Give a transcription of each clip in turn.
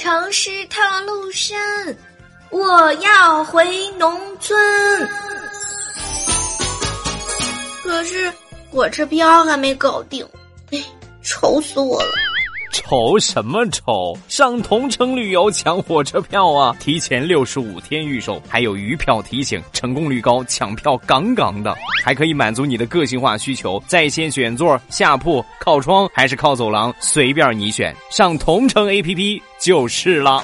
城市套路深，我要回农村。可是火车票还没搞定，哎，愁死我了。愁什么愁？上同城旅游抢火车票啊！提前六十五天预售，还有余票提醒，成功率高，抢票杠杠的，还可以满足你的个性化需求，在线选座、下铺、靠窗还是靠走廊，随便你选。上同城 APP 就是了。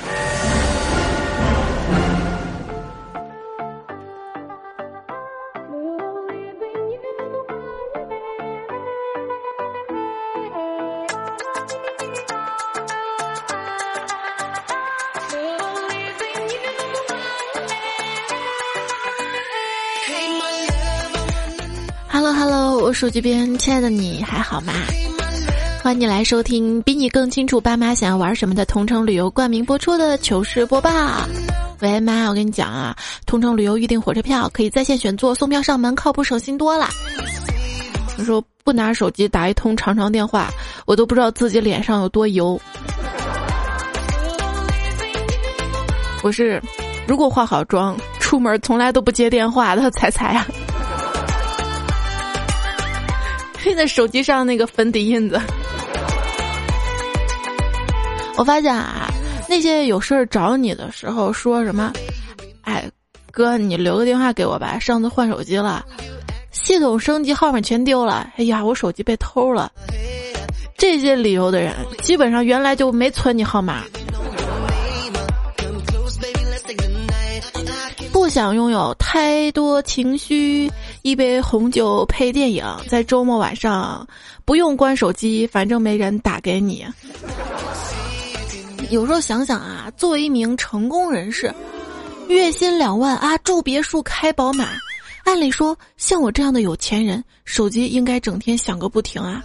手机边亲爱的你还好吗？欢迎你来收听比你更清楚爸妈想要玩什么的同城旅游冠名播出的糗事播报。喂，妈，我跟你讲啊，同城旅游预订火车票可以在线选座，送票上门，靠谱省心多了。他说不拿手机打一通长长电话，我都不知道自己脸上有多油。我是如果化好妆出门从来都不接电话的彩彩啊。那手机上那个粉底印子，我发现啊，那些有事儿找你的时候说什么，哎，哥，你留个电话给我吧，上次换手机了，系统升级，号码全丢了，哎呀，我手机被偷了，这些理由的人，基本上原来就没存你号码。不想拥有太多情绪，一杯红酒配电影，在周末晚上不用关手机，反正没人打给你。有时候想想啊，作为一名成功人士，月薪两万啊，住别墅开宝马，按理说像我这样的有钱人，手机应该整天响个不停啊。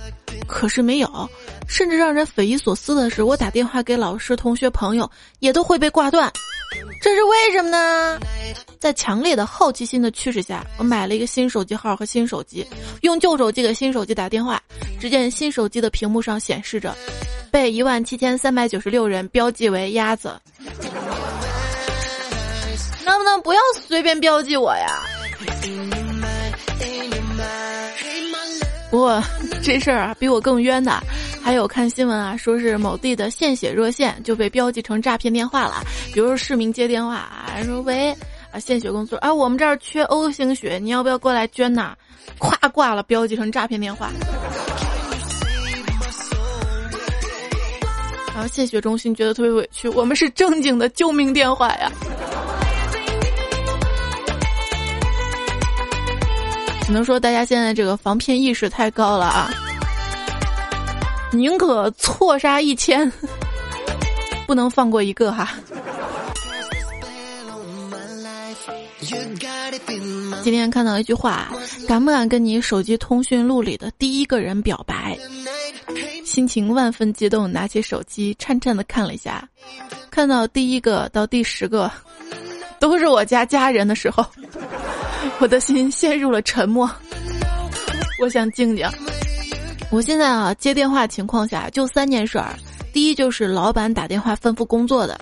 可是没有，甚至让人匪夷所思的是，我打电话给老师、同学、朋友，也都会被挂断。这是为什么呢？在强烈的好奇心的驱使下，我买了一个新手机号和新手机，用旧手机给新手机打电话。只见新手机的屏幕上显示着，被一万七千三百九十六人标记为鸭子。能不能不要随便标记我呀？不过这事儿啊，比我更冤的。还有看新闻啊，说是某地的献血热线就被标记成诈骗电话了。比如说市民接电话啊，说喂啊献血工作啊，我们这儿缺 O 型血，你要不要过来捐呐？咵挂了，标记成诈骗电话。然后献血中心觉得特别委屈，我们是正经的救命电话呀。只能说大家现在这个防骗意识太高了啊。宁可错杀一千，不能放过一个哈。今天看到一句话，敢不敢跟你手机通讯录里的第一个人表白？心情万分激动，拿起手机颤颤的看了一下，看到第一个到第十个都是我家家人的时候，我的心陷入了沉默。我想静静。我现在啊，接电话情况下就三件事儿，第一就是老板打电话吩咐工作的，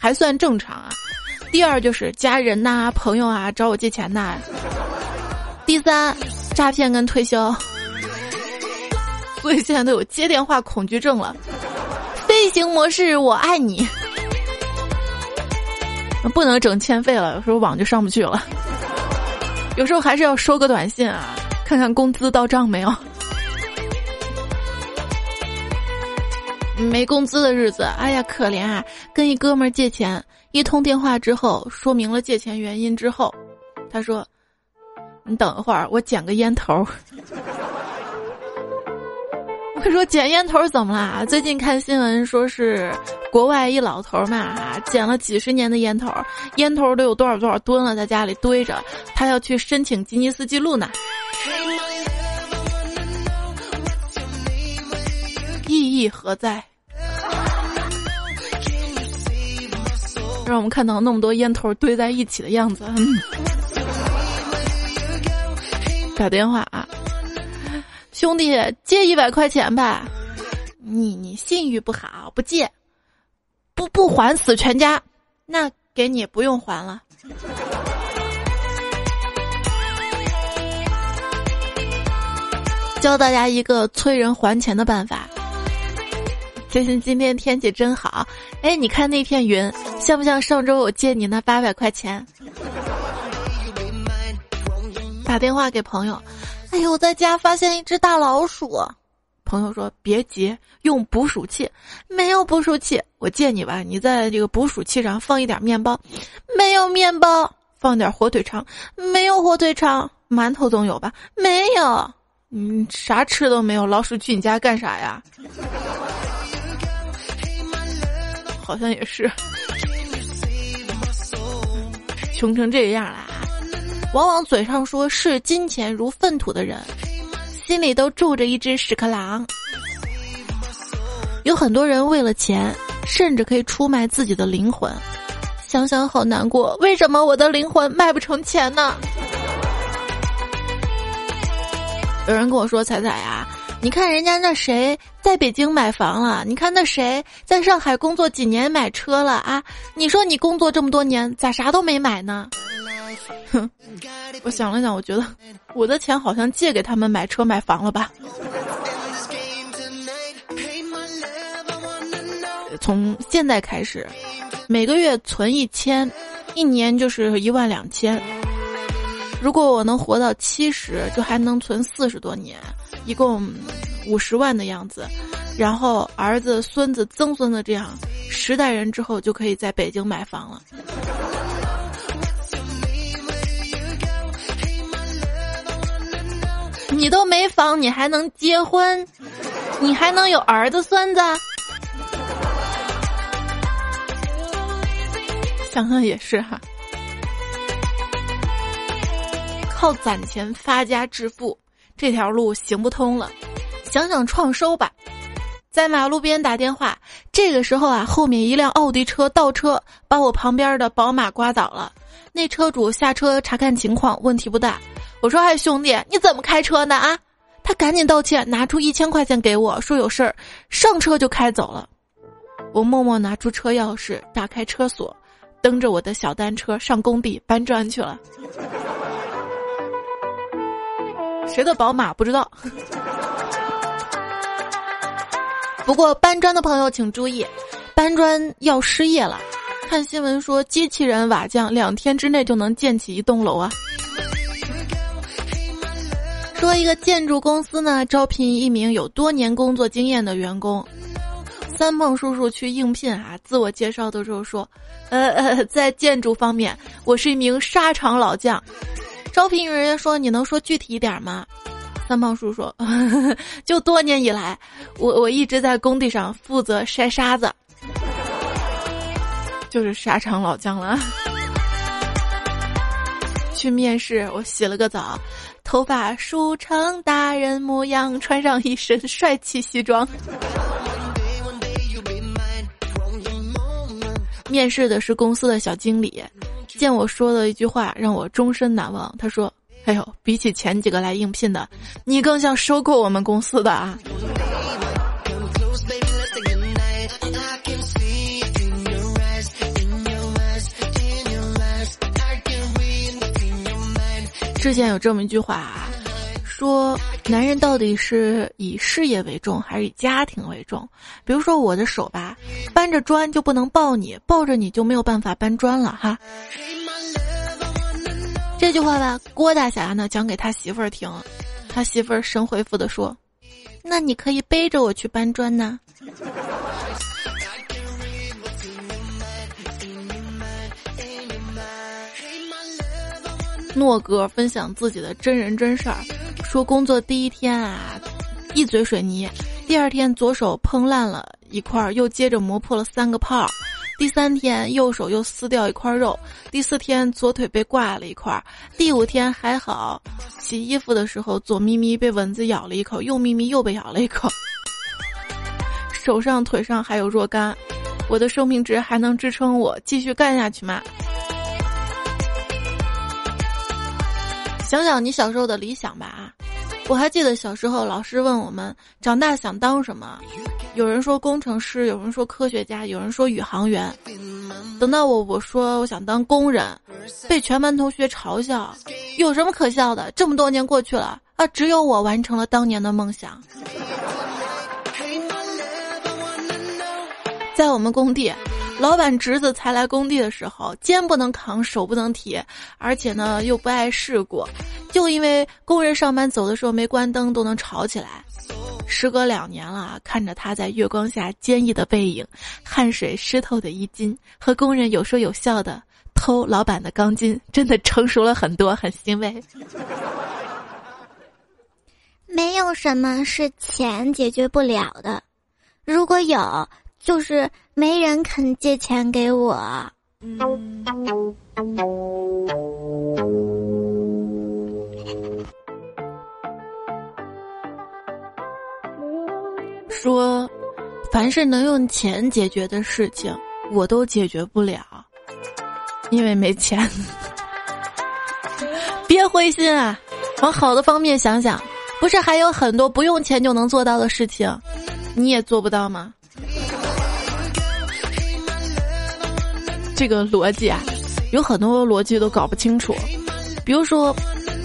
还算正常啊；第二就是家人呐、朋友啊找我借钱呐；第三，诈骗跟推销。所以现在都有接电话恐惧症了。飞行模式，我爱你。不能整欠费了，有时候网就上不去了。有时候还是要收个短信啊，看看工资到账没有。没工资的日子，哎呀，可怜啊！跟一哥们儿借钱，一通电话之后，说明了借钱原因之后，他说：“你等一会儿，我捡个烟头。”我说：“捡烟头怎么啦？最近看新闻说是国外一老头嘛，捡了几十年的烟头，烟头都有多少多少吨了，在家里堆着，他要去申请吉尼斯纪录呢。”意义何在？让我们看到那么多烟头堆在一起的样子。打电话啊，兄弟，借一百块钱吧。你你信誉不好，不借。不不还死全家，那给你不用还了。教大家一个催人还钱的办法。最近今天天气真好，哎，你看那片云，像不像上周我借你那八百块钱？打电话给朋友，哎呦，我在家发现一只大老鼠。朋友说别急，用捕鼠器。没有捕鼠器，我借你吧。你在这个捕鼠器上放一点面包，没有面包，放点火腿肠，没有火腿肠，馒头总有吧？没有，嗯，啥吃都没有。老鼠去你家干啥呀？好像也是，穷成这样啦！往往嘴上说视金钱如粪土的人，心里都住着一只屎壳郎。有很多人为了钱，甚至可以出卖自己的灵魂。想想好难过，为什么我的灵魂卖不成钱呢？有人跟我说：“彩彩呀。”你看人家那谁在北京买房了？你看那谁在上海工作几年买车了啊？你说你工作这么多年咋啥都没买呢？哼，我想了想，我觉得我的钱好像借给他们买车买房了吧。从现在开始，每个月存一千，一年就是一万两千。如果我能活到七十，就还能存四十多年。一共五十万的样子，然后儿子、孙子、曾孙子这样十代人之后就可以在北京买房了。你都没房，你还能结婚？你还能有儿子、孙子？想想也是哈，靠攒钱发家致富。这条路行不通了，想想创收吧。在马路边打电话，这个时候啊，后面一辆奥迪车倒车，把我旁边的宝马刮倒了。那车主下车查看情况，问题不大。我说：“哎，兄弟，你怎么开车呢？啊？”他赶紧道歉，拿出一千块钱给我，说有事儿，上车就开走了。我默默拿出车钥匙，打开车锁，蹬着我的小单车上工地搬砖去了。谁的宝马不知道？不过搬砖的朋友请注意，搬砖要失业了。看新闻说，机器人瓦匠两天之内就能建起一栋楼啊！说一个建筑公司呢，招聘一名有多年工作经验的员工。三胖叔叔去应聘啊，自我介绍的时候说：“呃呃，在建筑方面，我是一名沙场老将。”招聘人员说：“你能说具体一点吗？”三胖叔说：“ 就多年以来，我我一直在工地上负责筛沙子，就是沙场老将了。”去面试，我洗了个澡，头发梳成大人模样，穿上一身帅气西装。面试的是公司的小经理。见我说的一句话，让我终身难忘。他说：“哎呦，比起前几个来应聘的，你更像收购我们公司的啊！”之前有这么一句话啊，说男人到底是以事业为重，还是以家庭为重？比如说我的手吧。搬着砖就不能抱你，抱着你就没有办法搬砖了哈。这句话吧，郭大侠呢讲给他媳妇儿听，他媳妇儿神回复的说：“那你可以背着我去搬砖呢。”诺哥分享自己的真人真事儿，说工作第一天啊，一嘴水泥，第二天左手碰烂了。一块又接着磨破了三个泡，第三天右手又撕掉一块肉，第四天左腿被挂了一块，第五天还好，洗衣服的时候左咪咪被蚊子咬了一口，右咪咪又被咬了一口，手上腿上还有若干，我的生命值还能支撑我继续干下去吗？想想你小时候的理想吧啊，我还记得小时候，老师问我们长大想当什么，有人说工程师，有人说科学家，有人说宇航员。等到我我说我想当工人，被全班同学嘲笑。有什么可笑的？这么多年过去了啊，只有我完成了当年的梦想。在我们工地。老板侄子才来工地的时候，肩不能扛，手不能提，而且呢又不爱事故，就因为工人上班走的时候没关灯都能吵起来。时隔两年了，看着他在月光下坚毅的背影，汗水湿透的衣襟，和工人有说有笑的偷老板的钢筋，真的成熟了很多，很欣慰。没有什么是钱解决不了的，如果有。就是没人肯借钱给我。说，凡是能用钱解决的事情，我都解决不了，因为没钱。别灰心啊，往好的方面想想，不是还有很多不用钱就能做到的事情，你也做不到吗？这个逻辑啊，有很多逻辑都搞不清楚。比如说，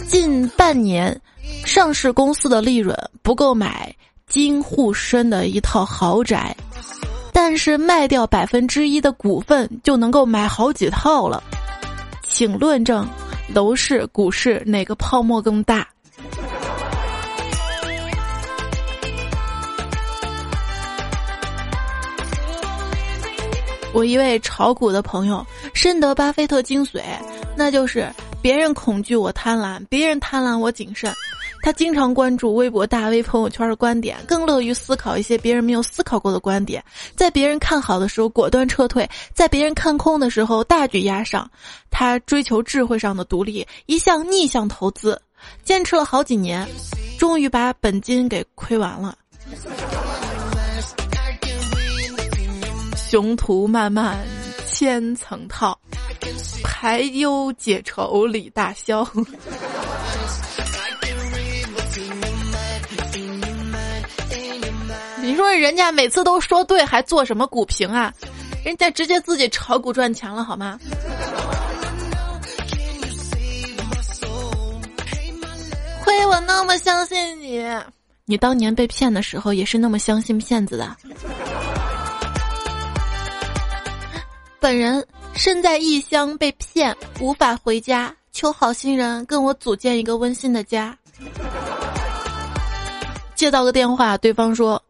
近半年上市公司的利润不够买金沪深的一套豪宅，但是卖掉百分之一的股份就能够买好几套了。请论证楼市、股市哪个泡沫更大？我一位炒股的朋友深得巴菲特精髓，那就是别人恐惧我贪婪，别人贪婪我谨慎。他经常关注微博大 V 朋友圈的观点，更乐于思考一些别人没有思考过的观点。在别人看好的时候果断撤退，在别人看空的时候大举压上。他追求智慧上的独立，一向逆向投资，坚持了好几年，终于把本金给亏完了。雄图漫漫千层套，排忧解愁李大霄。你说人家每次都说对，还做什么股评啊？人家直接自己炒股赚钱了，好吗？亏我那么相信你，你当年被骗的时候也是那么相信骗子的。本人身在异乡被骗，无法回家，求好心人跟我组建一个温馨的家。接到个电话，对方说：“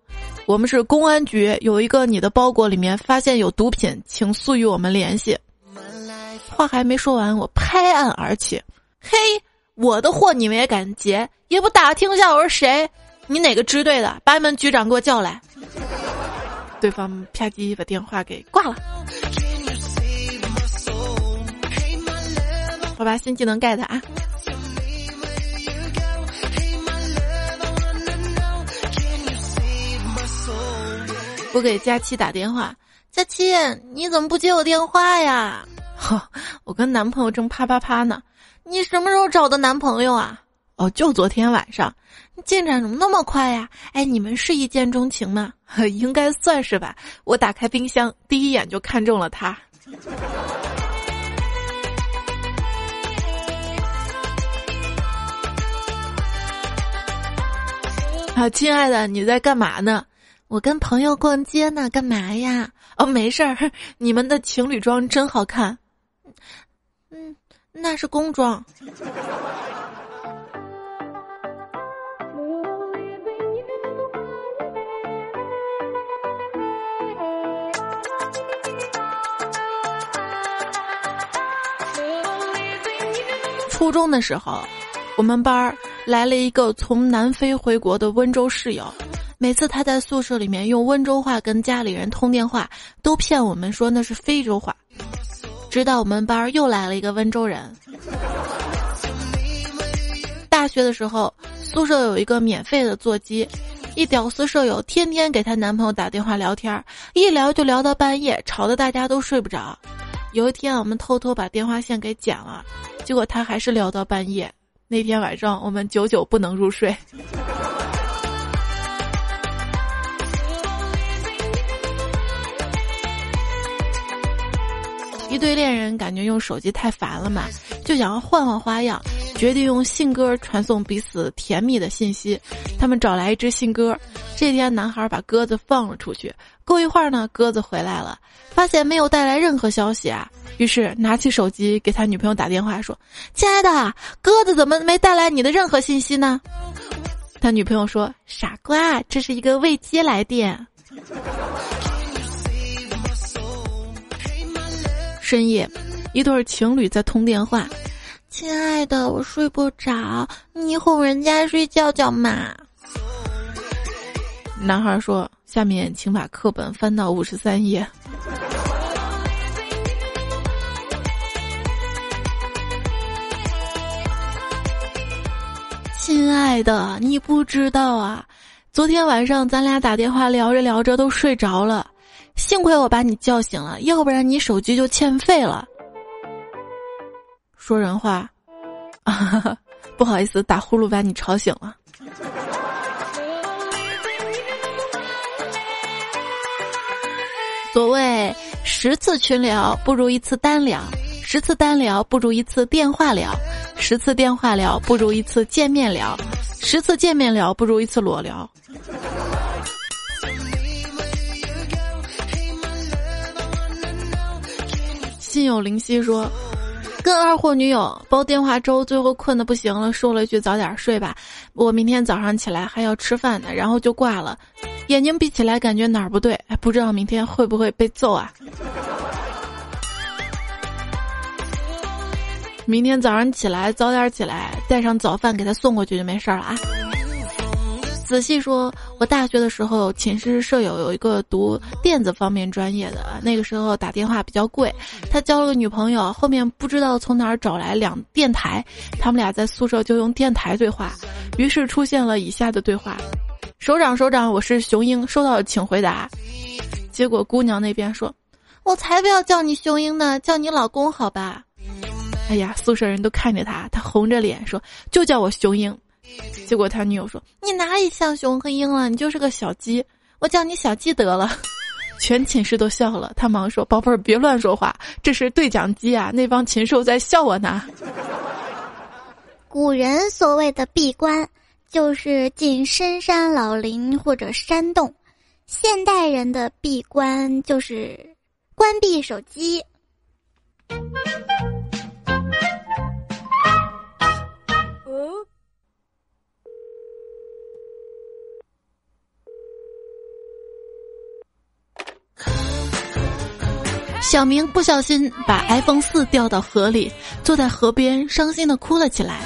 我们是公安局，有一个你的包裹里面发现有毒品，请速与我们联系。”话还没说完，我拍案而起：“嘿，我的货你们也敢劫？也不打听一下我是谁？你哪个支队的？把你们局长给我叫来。”对方啪叽把电话给挂了。我把新技能 get 啊！我给佳期打电话，佳期，你怎么不接我电话呀？呵，我跟男朋友正啪啪啪呢。你什么时候找的男朋友啊？哦，就昨天晚上。进展怎么那么快呀？哎，你们是一见钟情吗？应该算是吧。我打开冰箱，第一眼就看中了他。好，亲爱的，你在干嘛呢？我跟朋友逛街呢，干嘛呀？哦，没事儿。你们的情侣装真好看。嗯，那是工装。初中的时候，我们班儿。来了一个从南非回国的温州室友，每次他在宿舍里面用温州话跟家里人通电话，都骗我们说那是非洲话。直到我们班又来了一个温州人。大学的时候，宿舍有一个免费的座机，一屌丝舍友天天给她男朋友打电话聊天，一聊就聊到半夜，吵得大家都睡不着。有一天，我们偷偷把电话线给剪了，结果他还是聊到半夜。那天晚上我们久久不能入睡。一对恋人感觉用手机太烦了嘛，就想要换换花样，决定用信鸽传送彼此甜蜜的信息。他们找来一只信鸽，这天男孩把鸽子放了出去，过一会儿呢，鸽子回来了，发现没有带来任何消息啊，于是拿起手机给他女朋友打电话说：“亲爱的，鸽子怎么没带来你的任何信息呢？”他女朋友说：“傻瓜，这是一个未接来电。”深夜，一对情侣在通电话。亲爱的，我睡不着，你哄人家睡觉觉嘛。男孩说：“下面请把课本翻到五十三页。”亲爱的，你不知道啊，昨天晚上咱俩打电话聊着聊着都睡着了。幸亏我把你叫醒了，要不然你手机就欠费了。说人话，啊，不好意思，打呼噜把你吵醒了。所谓十次群聊不如一次单聊，十次单聊不如一次电话聊，十次电话聊不如一次见面聊，十次见面聊不如一次裸聊。心有灵犀说：“跟二货女友煲电话粥，最后困得不行了，说了一句早点睡吧，我明天早上起来还要吃饭呢，然后就挂了。眼睛闭起来，感觉哪儿不对，哎，不知道明天会不会被揍啊？明天早上起来早点起来，带上早饭给他送过去就没事了啊。”仔细说，我大学的时候，寝室舍友有一个读电子方面专业的，那个时候打电话比较贵，他交了个女朋友，后面不知道从哪儿找来两电台，他们俩在宿舍就用电台对话，于是出现了以下的对话：首长首长，我是雄鹰，收到请回答。结果姑娘那边说：“我才不要叫你雄鹰呢，叫你老公好吧？”哎呀，宿舍人都看着他，他红着脸说：“就叫我雄鹰。”结果他女友说：“你哪里像熊和鹰了？你就是个小鸡，我叫你小鸡得了。”全寝室都笑了。他忙说：“宝贝儿，别乱说话，这是对讲机啊，那帮禽兽在笑我呢。”古人所谓的闭关，就是进深山老林或者山洞；现代人的闭关，就是关闭手机。小明不小心把 iPhone 四掉到河里，坐在河边伤心的哭了起来。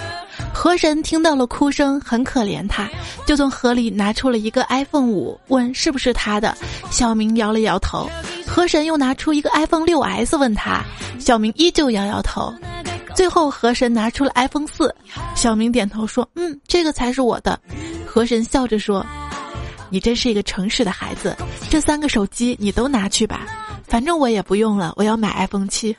河神听到了哭声，很可怜他，就从河里拿出了一个 iPhone 五，问是不是他的。小明摇了摇头。河神又拿出一个 iPhone 六 S，问他，小明依旧摇摇头。最后河神拿出了 iPhone 四，小明点头说：“嗯，这个才是我的。”河神笑着说：“你真是一个诚实的孩子，这三个手机你都拿去吧。”反正我也不用了，我要买 iPhone 七。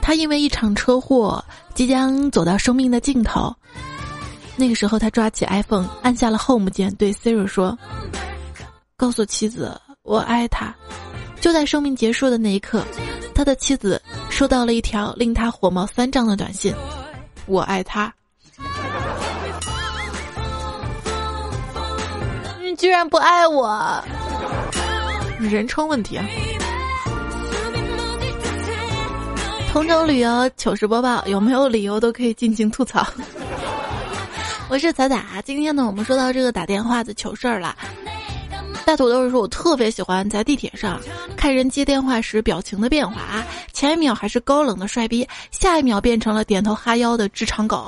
他因为一场车祸即将走到生命的尽头，那个时候他抓起 iPhone，按下了 Home 键，对 Siri 说：“告诉妻子我爱她。”就在生命结束的那一刻，他的妻子收到了一条令他火冒三丈的短信：“我爱他。”居然不爱我，人称问题啊！同城旅游糗事播报，有没有理由都可以尽情吐槽。我是彩彩，今天呢，我们说到这个打电话的糗事儿了。大土豆说，我特别喜欢在地铁上看人接电话时表情的变化啊，前一秒还是高冷的帅逼，下一秒变成了点头哈腰的职场狗。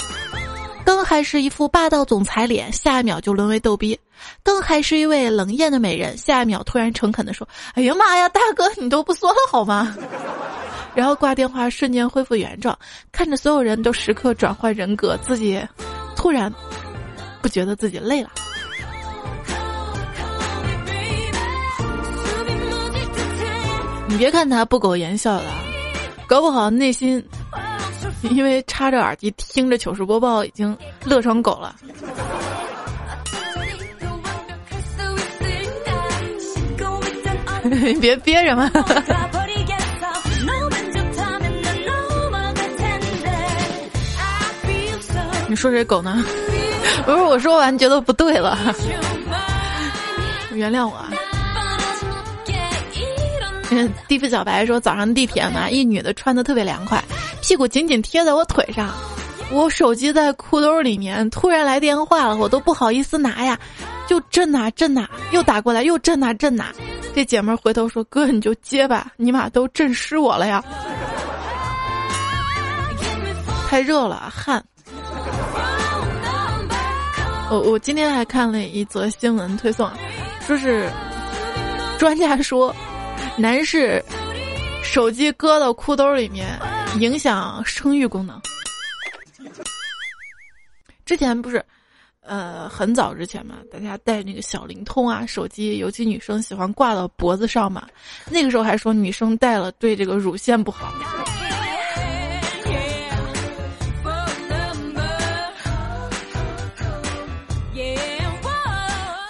刚还是一副霸道总裁脸，下一秒就沦为逗逼；刚还是一位冷艳的美人，下一秒突然诚恳地说：“哎呀妈呀，大哥你都不说了好吗？” 然后挂电话，瞬间恢复原状，看着所有人都时刻转换人格，自己突然不觉得自己累了。你别看他不苟言笑的，搞不好内心 因为插着耳机听着糗事播报，已经乐成狗了。你 别憋着嘛。你说谁狗呢？不是我说完觉得不对了，原谅我。地府小白说早上地铁嘛，一女的穿的特别凉快，屁股紧紧贴在我腿上，我手机在裤兜里面，突然来电话了，我都不好意思拿呀，就震呐震呐，又打过来又震呐震呐。这姐们回头说：“哥你就接吧，你妈都震湿我了呀，太热了汗。”我我今天还看了一则新闻推送，说是专家说，男士手机搁到裤兜里面影响生育功能。之前不是，呃，很早之前嘛，大家带那个小灵通啊，手机，尤其女生喜欢挂到脖子上嘛，那个时候还说女生戴了对这个乳腺不好。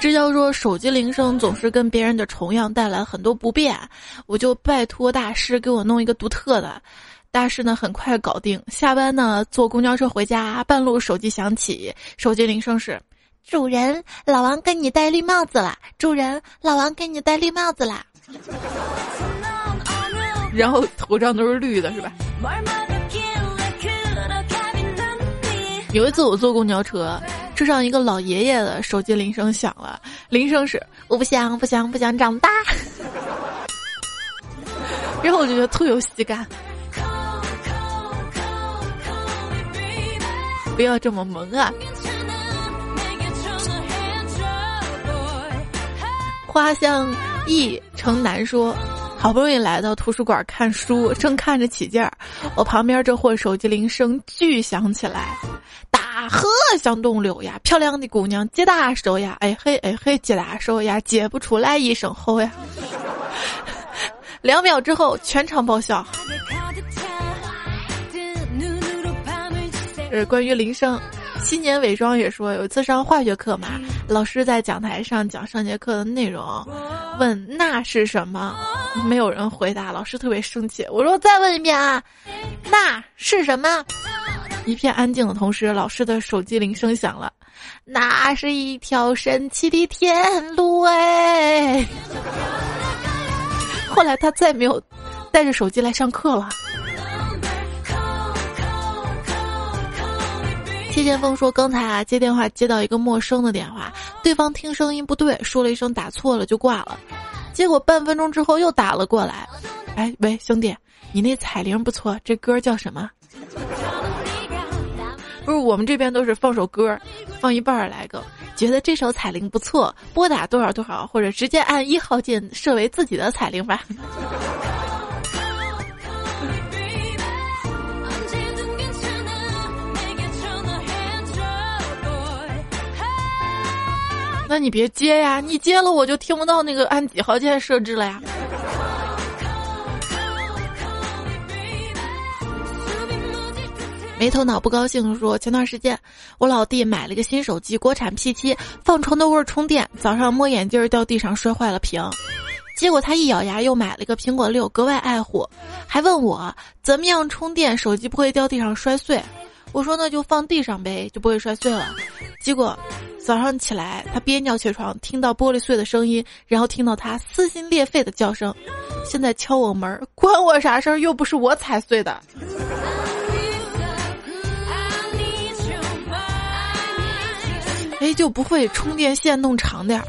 支交说手机铃声总是跟别人的重样带来很多不便，我就拜托大师给我弄一个独特的。大师呢很快搞定。下班呢坐公交车回家，半路手机响起，手机铃声是：主人，老王给你戴绿帽子了。主人，老王给你戴绿帽子啦。然后头上都是绿的，是吧？有一次我坐公交车。车上一个老爷爷的手机铃声响了，铃声是我不想不想不想长大，然后我就觉得特有喜感。不要这么萌啊！花香意城南说，好不容易来到图书馆看书，正看着起劲儿，我旁边这货手机铃声巨响起来。大河向东流呀，漂亮的姑娘接大手呀，哎嘿哎嘿接大手呀，接不出来一声吼呀。两秒之后全场爆笑。是关于铃声。新年伪装也说，有一次上化学课嘛，老师在讲台上讲上节课的内容，问那是什么，没有人回答，老师特别生气。我说再问一遍啊，那是什么？一片安静的同时，老师的手机铃声响了。那是一条神奇的天路哎！后来他再没有带着手机来上课了。谢剑锋说：“刚才啊接电话接到一个陌生的电话，对方听声音不对，说了一声打错了就挂了。结果半分钟之后又打了过来。哎喂，兄弟，你那彩铃不错，这歌叫什么？”不是我们这边都是放首歌，放一半儿来个，觉得这首彩铃不错，拨打多少多少，或者直接按一号键设为自己的彩铃吧。那你别接呀，你接了我就听不到那个按几号键设置了呀。没头脑不高兴说，前段时间我老弟买了个新手机，国产 P7，放床头柜充电，早上摸眼镜掉地上摔坏了屏，结果他一咬牙又买了个苹果六，格外爱护，还问我怎么样充电手机不会掉地上摔碎。我说那就放地上呗，就不会摔碎了。结果早上起来他憋尿起床，听到玻璃碎的声音，然后听到他撕心裂肺的叫声，现在敲我门，关我啥事儿？又不是我踩碎的。哎，就不会充电线弄长点儿？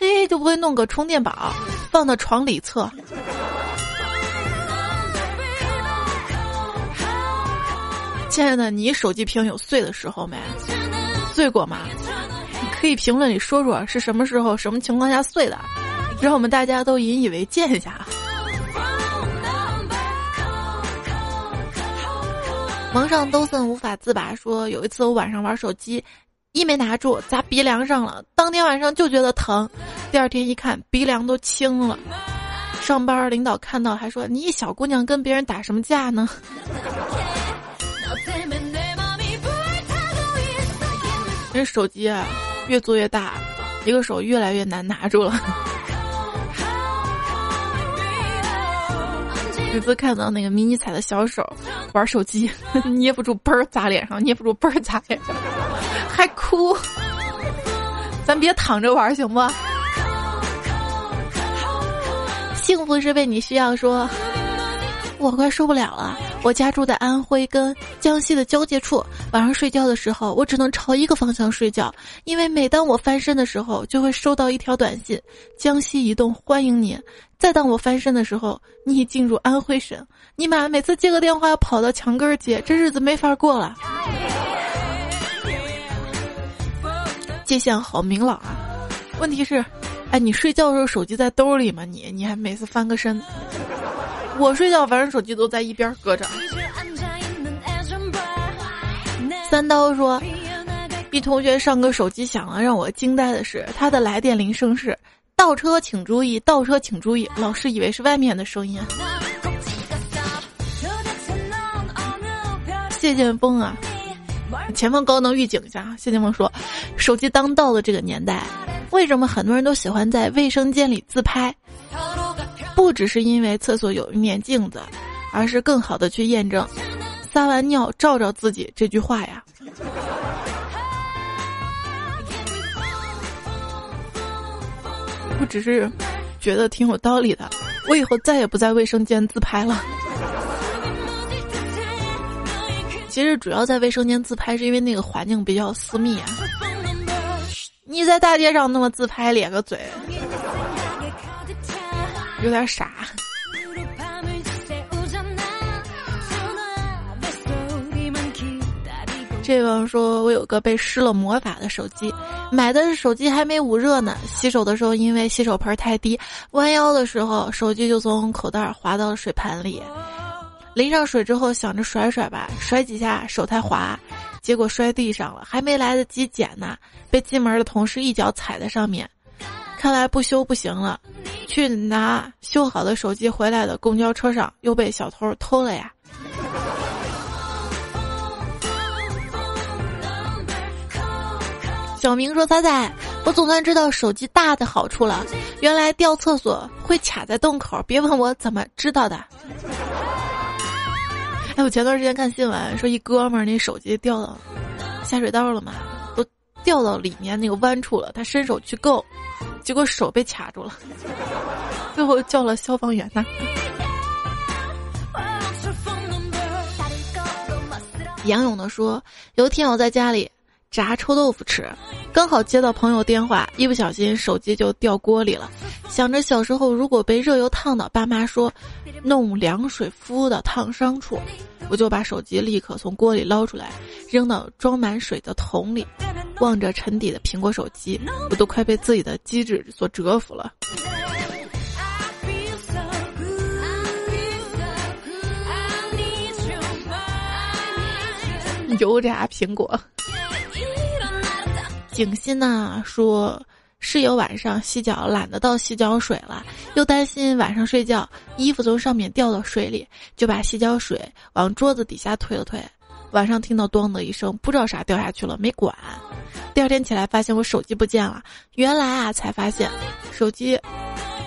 嘿，就不会弄个充电宝放到床里侧？亲爱的，你手机屏有碎的时候没？碎过吗？你可以评论里说说是什么时候、什么情况下碎的，让我们大家都引以为鉴一下。蒙上都森无法自拔，说有一次我晚上玩手机，一没拿住砸鼻梁上了，当天晚上就觉得疼，第二天一看鼻梁都青了。上班领导看到还说：“你一小姑娘跟别人打什么架呢？” 这手机啊，越做越大，一个手越来越难拿住了。每次看到那个迷你彩的小手玩手机，捏不住，嘣儿砸脸上，捏不住，嘣儿砸脸上，还哭。咱别躺着玩行不？幸福是被你需要。说，我快受不了了。我家住在安徽跟江西的交界处，晚上睡觉的时候，我只能朝一个方向睡觉，因为每当我翻身的时候，就会收到一条短信：江西移动欢迎你。再当我翻身的时候，你已进入安徽省。你妈每次接个电话要跑到墙根儿接，这日子没法过了。界限好明朗啊！问题是，哎，你睡觉的时候手机在兜里吗？你你还每次翻个身？我睡觉反正手机都在一边搁着。三刀说，逼同学上课手机响了，让我惊呆的是，他的来电铃声是。倒车请注意，倒车请注意。老师以为是外面的声音。谢剑锋啊，前方高能预警一下。谢剑锋说，手机当道的这个年代，为什么很多人都喜欢在卫生间里自拍？不只是因为厕所有一面镜子，而是更好的去验证“撒完尿照照自己”这句话呀。我只是觉得挺有道理的，我以后再也不在卫生间自拍了。其实主要在卫生间自拍，是因为那个环境比较私密啊。你在大街上那么自拍，咧个嘴，有点傻。这个说：“我有个被施了魔法的手机，买的手机还没捂热呢。洗手的时候，因为洗手盆太低，弯腰的时候，手机就从口袋滑到了水盆里。淋上水之后，想着甩甩吧，甩几下手太滑，结果摔地上了，还没来得及捡呢，被进门的同事一脚踩在上面。看来不修不行了，去拿修好的手机回来的公交车上又被小偷偷了呀。”小明说：“仔仔，我总算知道手机大的好处了。原来掉厕所会卡在洞口，别问我怎么知道的。”哎，我前段时间看新闻说，一哥们儿那手机掉到下水道了嘛，掉到里面那个弯处了，他伸手去够，结果手被卡住了，最后叫了消防员呢。杨勇的说：“有一天我在家里。”炸臭豆腐吃，刚好接到朋友电话，一不小心手机就掉锅里了。想着小时候如果被热油烫到，爸妈说弄凉水敷的烫伤处，我就把手机立刻从锅里捞出来，扔到装满水的桶里。望着沉底的苹果手机，我都快被自己的机智所折服了。油炸苹果。景欣呢说，室友晚上洗脚懒得倒洗脚水了，又担心晚上睡觉衣服从上面掉到水里，就把洗脚水往桌子底下推了推。晚上听到“咚”的一声，不知道啥掉下去了，没管。第二天起来发现我手机不见了，原来啊才发现手机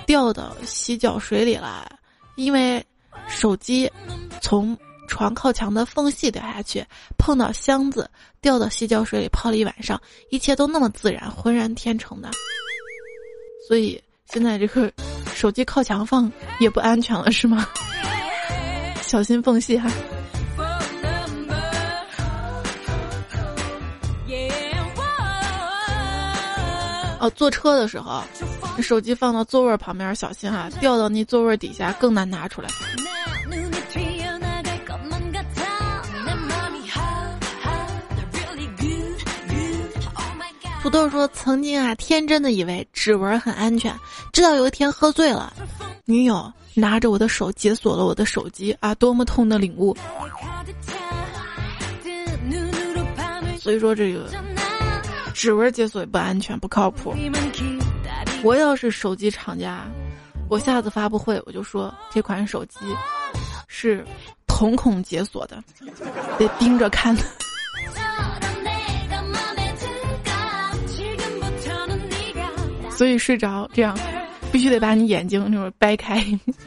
掉到洗脚水里了，因为手机从。床靠墙的缝隙掉下去，碰到箱子，掉到洗脚水里泡了一晚上，一切都那么自然，浑然天成的。所以现在这个手机靠墙放也不安全了，是吗？小心缝隙哈。哦，坐车的时候，手机放到座位旁边，小心哈，掉到那座位底下更难拿出来。土豆说：“曾经啊，天真的以为指纹很安全，直到有一天喝醉了，女友拿着我的手解锁了我的手机啊，多么痛的领悟！所以说这个指纹解锁也不安全，不靠谱。我要是手机厂家，我下次发布会我就说这款手机是瞳孔解锁的，得盯着看。所以睡着这样，必须得把你眼睛那种掰开。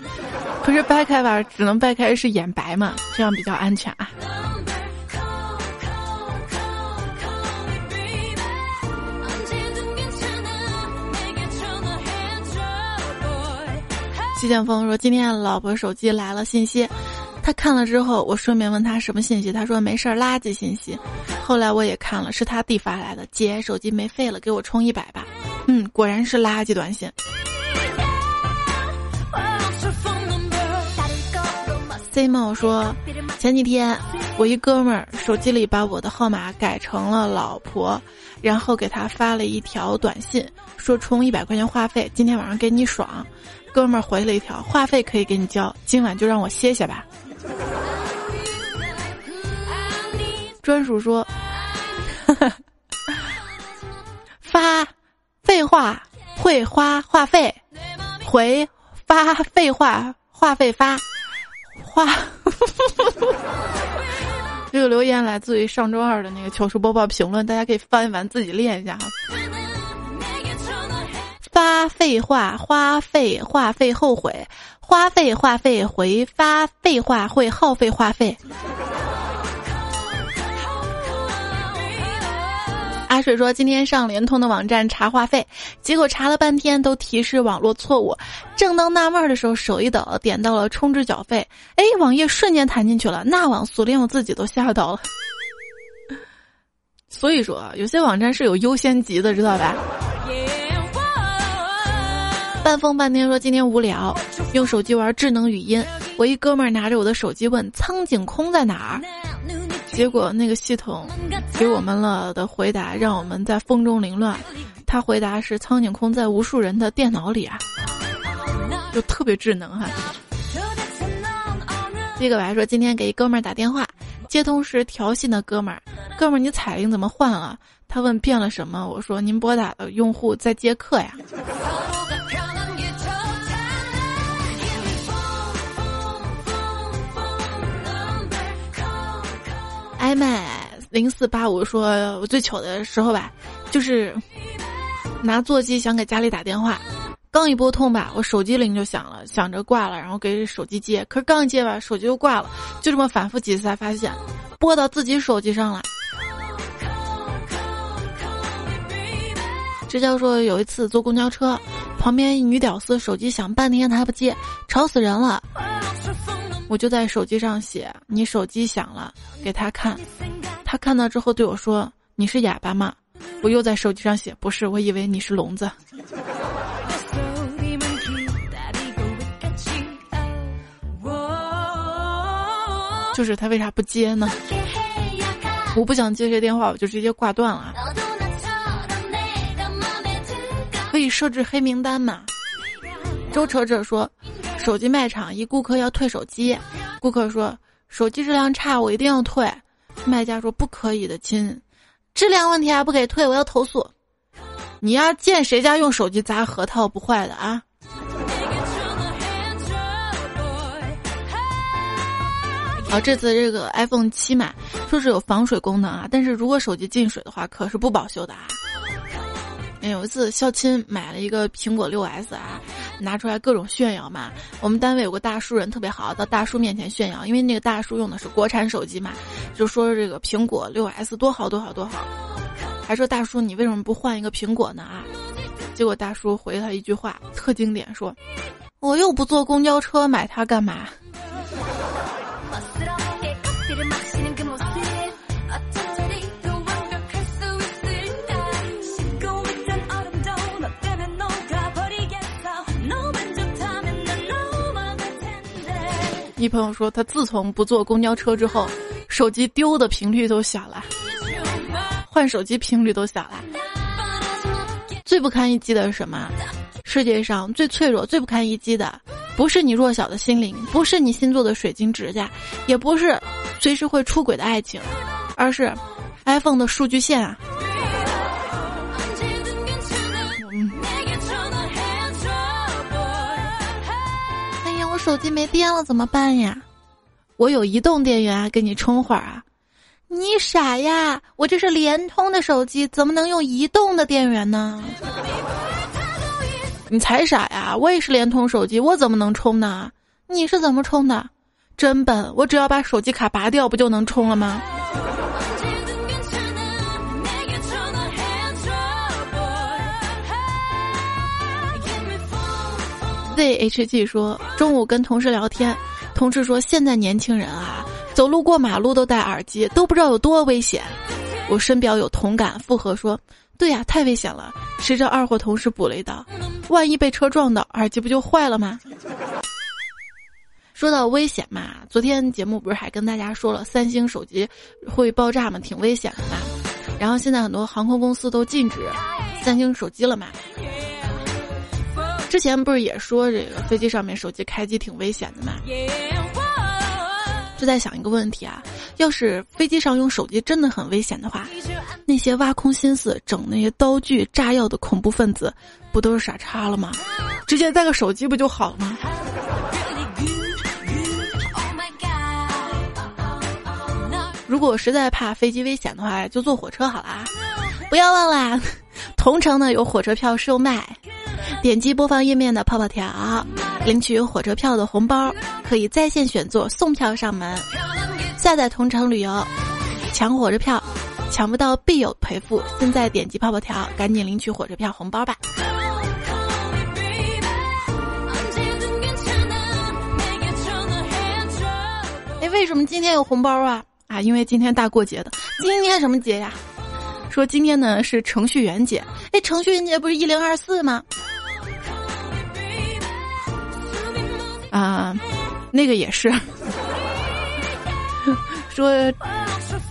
可是掰开吧，只能掰开是眼白嘛，这样比较安全啊。季建峰说：“今天老婆手机来了信息，他看了之后，我顺便问他什么信息，他说没事儿，垃圾信息。后来我也看了，是他弟发来的，姐手机没费了，给我充一百吧。嗯，果然是垃圾短信。C 梦说，前几天我一哥们儿手机里把我的号码改成了老婆，然后给他发了一条短信，说充一百块钱话费，今天晚上给你爽。”哥们儿回了一条话费可以给你交，今晚就让我歇歇吧。专属说，发废话会花话费，回发废话话费发花。这个留言来自于上周二的那个糗事播报评论，大家可以翻一翻自己练一下哈。发废话，花费话费后悔，花费话费回发废话会耗费话费。阿水说：“今天上联通的网站查话费，结果查了半天都提示网络错误。正当纳闷的时候，手一抖，点到了充值缴费，哎，网页瞬间弹进去了，那网速连我自己都吓到了。所以说，有些网站是有优先级的，知道吧？”半疯半天说今天无聊，用手机玩智能语音。我一哥们儿拿着我的手机问苍井空在哪儿，结果那个系统给我们了的回答让我们在风中凌乱。他回答是苍井空在无数人的电脑里啊，就特别智能哈。这个我还说今天给一哥们儿打电话，接通时调戏的哥们儿，哥们儿你彩铃怎么换了？他问变了什么？我说您拨打的用户在接客呀。艾麦零四八五说：“我最糗的时候吧，就是拿座机想给家里打电话，刚一拨通吧，我手机铃就响了，想着挂了，然后给手机接，可是刚接吧，手机又挂了，就这么反复几次才发现拨到自己手机上了。”支教说有一次坐公交车，旁边一女屌丝手机响半天她不接，吵死人了。我就在手机上写：“你手机响了，给他看。”他看到之后对我说：“你是哑巴吗？”我又在手机上写：“不是，我以为你是聋子。”就是他为啥不接呢？我不想接这电话，我就直接挂断了。可以设置黑名单嘛？周扯扯说。手机卖场一顾客要退手机，顾客说手机质量差，我一定要退。卖家说不可以的亲，质量问题还不给退，我要投诉。你要见谁家用手机砸核桃不坏的啊？好，这次这个 iPhone 七嘛，说是有防水功能啊，但是如果手机进水的话，可是不保修的啊。有一次校亲买了一个苹果六 S 啊，拿出来各种炫耀嘛。我们单位有个大叔人特别好，到大叔面前炫耀，因为那个大叔用的是国产手机嘛，就说这个苹果六 S 多好多好多好，还说大叔你为什么不换一个苹果呢啊？结果大叔回他一句话特经典，说我又不坐公交车，买它干嘛？一朋友说，他自从不坐公交车之后，手机丢的频率都小了，换手机频率都小了。最不堪一击的是什么？世界上最脆弱、最不堪一击的，不是你弱小的心灵，不是你新做的水晶指甲，也不是随时会出轨的爱情，而是 iPhone 的数据线啊！手机没电了怎么办呀？我有移动电源啊，给你充会儿啊。你傻呀！我这是联通的手机，怎么能用移动的电源呢？你才傻呀！我也是联通手机，我怎么能充呢？你是怎么充的？真笨！我只要把手机卡拔掉，不就能充了吗？zhg 说，中午跟同事聊天，同事说现在年轻人啊。走路过马路都戴耳机，都不知道有多危险。我深表有同感，附和说：“对呀，太危险了。”谁知二货同事补了一刀：“万一被车撞到，耳机不就坏了吗？”说到危险嘛，昨天节目不是还跟大家说了三星手机会爆炸吗？挺危险的嘛。然后现在很多航空公司都禁止三星手机了嘛。之前不是也说这个飞机上面手机开机挺危险的嘛？就在想一个问题啊，要是飞机上用手机真的很危险的话，那些挖空心思整那些刀具炸药的恐怖分子，不都是傻叉了吗？直接带个手机不就好了吗？如果实在怕飞机危险的话，就坐火车好啦。不要忘了，同城呢有火车票售卖，点击播放页面的泡泡条。领取火车票的红包，可以在线选座送票上门。下载同城旅游，抢火车票，抢不到必有赔付。现在点击泡泡条，赶紧领取火车票红包吧。哎，为什么今天有红包啊？啊，因为今天大过节的。今天什么节呀？说今天呢是程序员节。哎，程序员节不是一零二四吗？啊，那个也是。说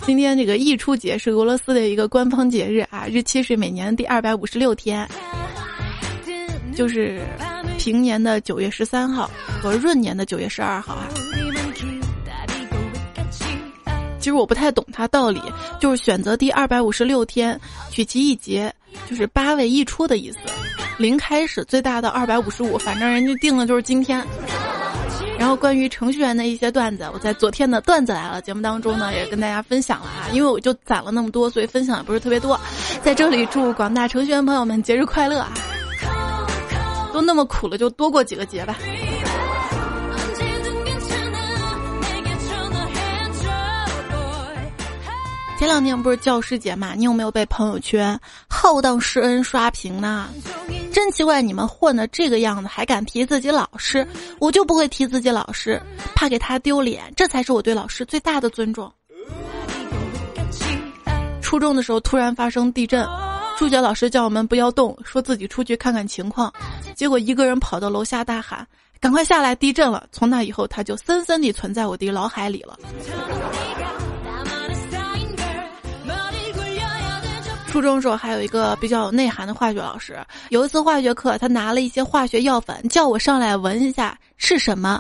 今天这个溢出节是俄罗斯的一个官方节日啊，日期是每年第二百五十六天，就是平年的九月十三号和闰年的九月十二号啊。其实我不太懂它道理，就是选择第二百五十六天取其一节，就是八位一出的意思。零开始最大的二百五十五，反正人家定的就是今天。然后关于程序员的一些段子，我在昨天的段子来了节目当中呢，也跟大家分享了啊。因为我就攒了那么多，所以分享也不是特别多。在这里祝广大程序员朋友们节日快乐啊！都那么苦了，就多过几个节吧。前两天不是教师节嘛？你有没有被朋友圈浩荡施恩刷屏呢？真奇怪，你们混的这个样子还敢提自己老师？我就不会提自己老师，怕给他丢脸，这才是我对老师最大的尊重。初中的时候突然发生地震，数学老师叫我们不要动，说自己出去看看情况，结果一个人跑到楼下大喊：“赶快下来，地震了！”从那以后，他就深深地存在我的脑海里了。初中时候还有一个比较有内涵的化学老师，有一次化学课，他拿了一些化学药粉，叫我上来闻一下是什么。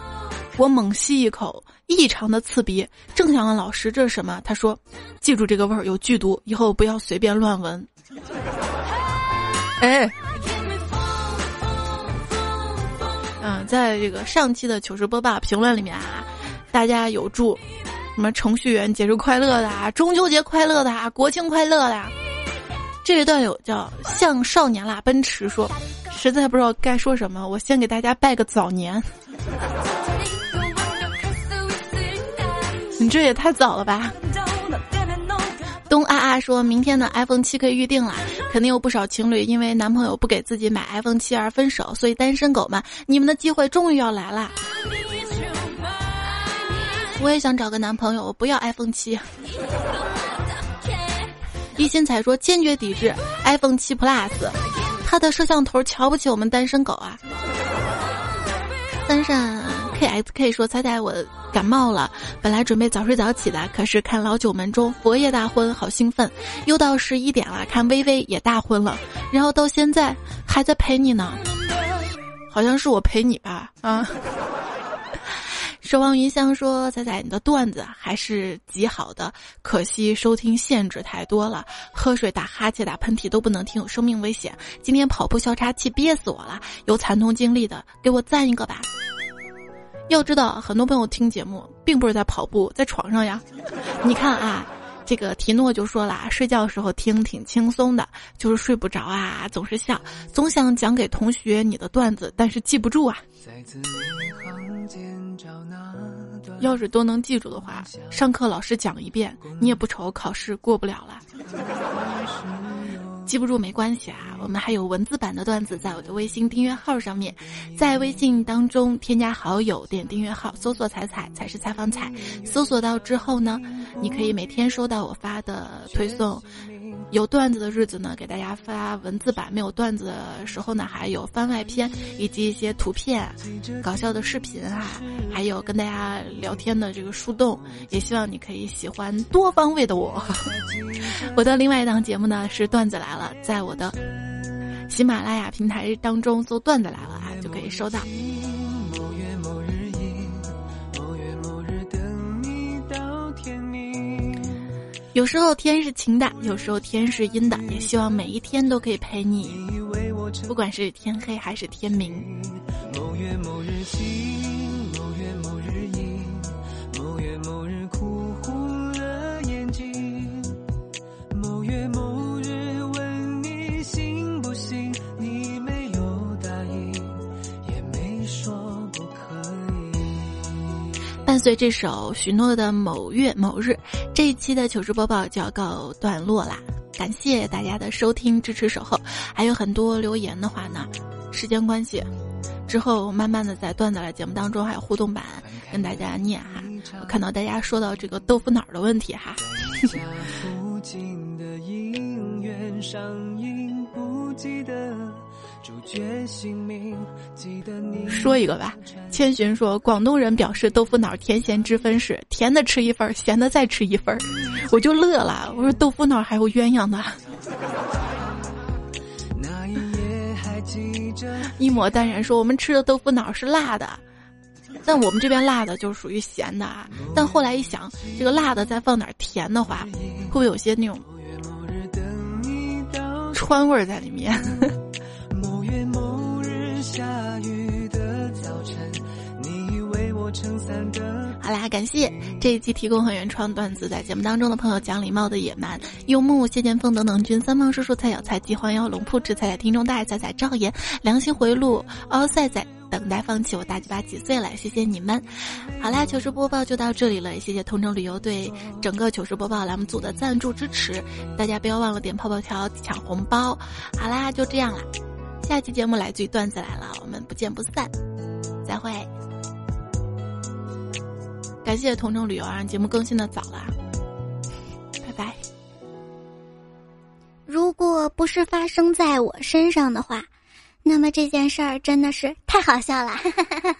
我猛吸一口，异常的刺鼻。正想问老师这是什么，他说：“记住这个味儿有剧毒，以后不要随便乱闻。”哎，嗯，在这个上期的糗事播报评论里面啊，大家有祝什么程序员节日快乐的啊，中秋节快乐的啊，国庆快乐的。这位段友叫像少年啦奔驰说，实在不知道该说什么，我先给大家拜个早年。你这也太早了吧！东啊啊说，明天的 iPhone 七可以预定了，肯定有不少情侣因为男朋友不给自己买 iPhone 七而分手，所以单身狗们，你们的机会终于要来啦！我也想找个男朋友，我不要 iPhone 七。一心才说坚决抵制 iPhone 七 Plus，它的摄像头瞧不起我们单身狗啊！三善 KXK 说猜猜我感冒了，本来准备早睡早起的，可是看老九门中佛爷大婚，好兴奋，又到十一点了，看微微也大婚了，然后到现在还在陪你呢，好像是我陪你吧？啊。守望云香说：“仔仔，你的段子还是极好的，可惜收听限制太多了，喝水、打哈欠、打喷嚏都不能听，有生命危险。今天跑步消岔气憋死我了，有惨痛经历的给我赞一个吧。要知道，很多朋友听节目并不是在跑步，在床上呀。你看啊，这个提诺就说了，睡觉的时候听挺轻松的，就是睡不着啊，总是笑，总想讲给同学你的段子，但是记不住啊。要是都能记住的话，上课老师讲一遍，你也不愁考试过不了了。记不住没关系啊，我们还有文字版的段子在我的微信订阅号上面，在微信当中添加好友，点订阅号，搜索“彩彩”才是采访彩，搜索到之后呢，你可以每天收到我发的推送。有段子的日子呢，给大家发文字版；没有段子的时候呢，还有番外篇以及一些图片、搞笑的视频啊，还有跟大家聊天的这个树洞。也希望你可以喜欢多方位的我。我的另外一档节目呢是段子来了，在我的喜马拉雅平台当中搜“段子来了”啊，就可以收到。有时候天是晴的，有时候天是阴的，也希望每一天都可以陪你，不管是天黑还是天明。某月某日晴，伴随这首许诺的某月某日。这一期的糗事播报就要告段落啦，感谢大家的收听、支持、守候，还有很多留言的话呢，时间关系，之后慢慢的在段子来节目当中还有互动版跟大家念哈。我看到大家说到这个豆腐脑的问题哈。说一个吧，千寻说，广东人表示豆腐脑甜咸之分是甜的吃一份，咸的再吃一份，我就乐了。我说豆腐脑还有鸳鸯的。一抹淡然说，我们吃的豆腐脑是辣的，但我们这边辣的就属于咸的啊。但后来一想，这个辣的再放点甜的话，会不会有些那种川味在里面？好啦，感谢这一期提供和原创段子在节目当中的朋友：讲礼貌的野蛮、幽木、谢剑锋、等等君、三胖叔叔、菜小菜、鸡黄腰、龙铺子、菜菜听众大仔仔、赵岩、良心回路、奥赛仔，等待放弃我大鸡巴几岁了？谢谢你们。好啦，糗事播报就到这里了，谢谢同城旅游对整个糗事播报栏目组的赞助支持，大家不要忘了点泡泡条抢红包。好啦，就这样啦，下期节目来自于段子来了，我们不见不散，再会。感谢同城旅游啊，节目更新的早了。拜拜。如果不是发生在我身上的话，那么这件事儿真的是太好笑了。哈哈哈哈哈。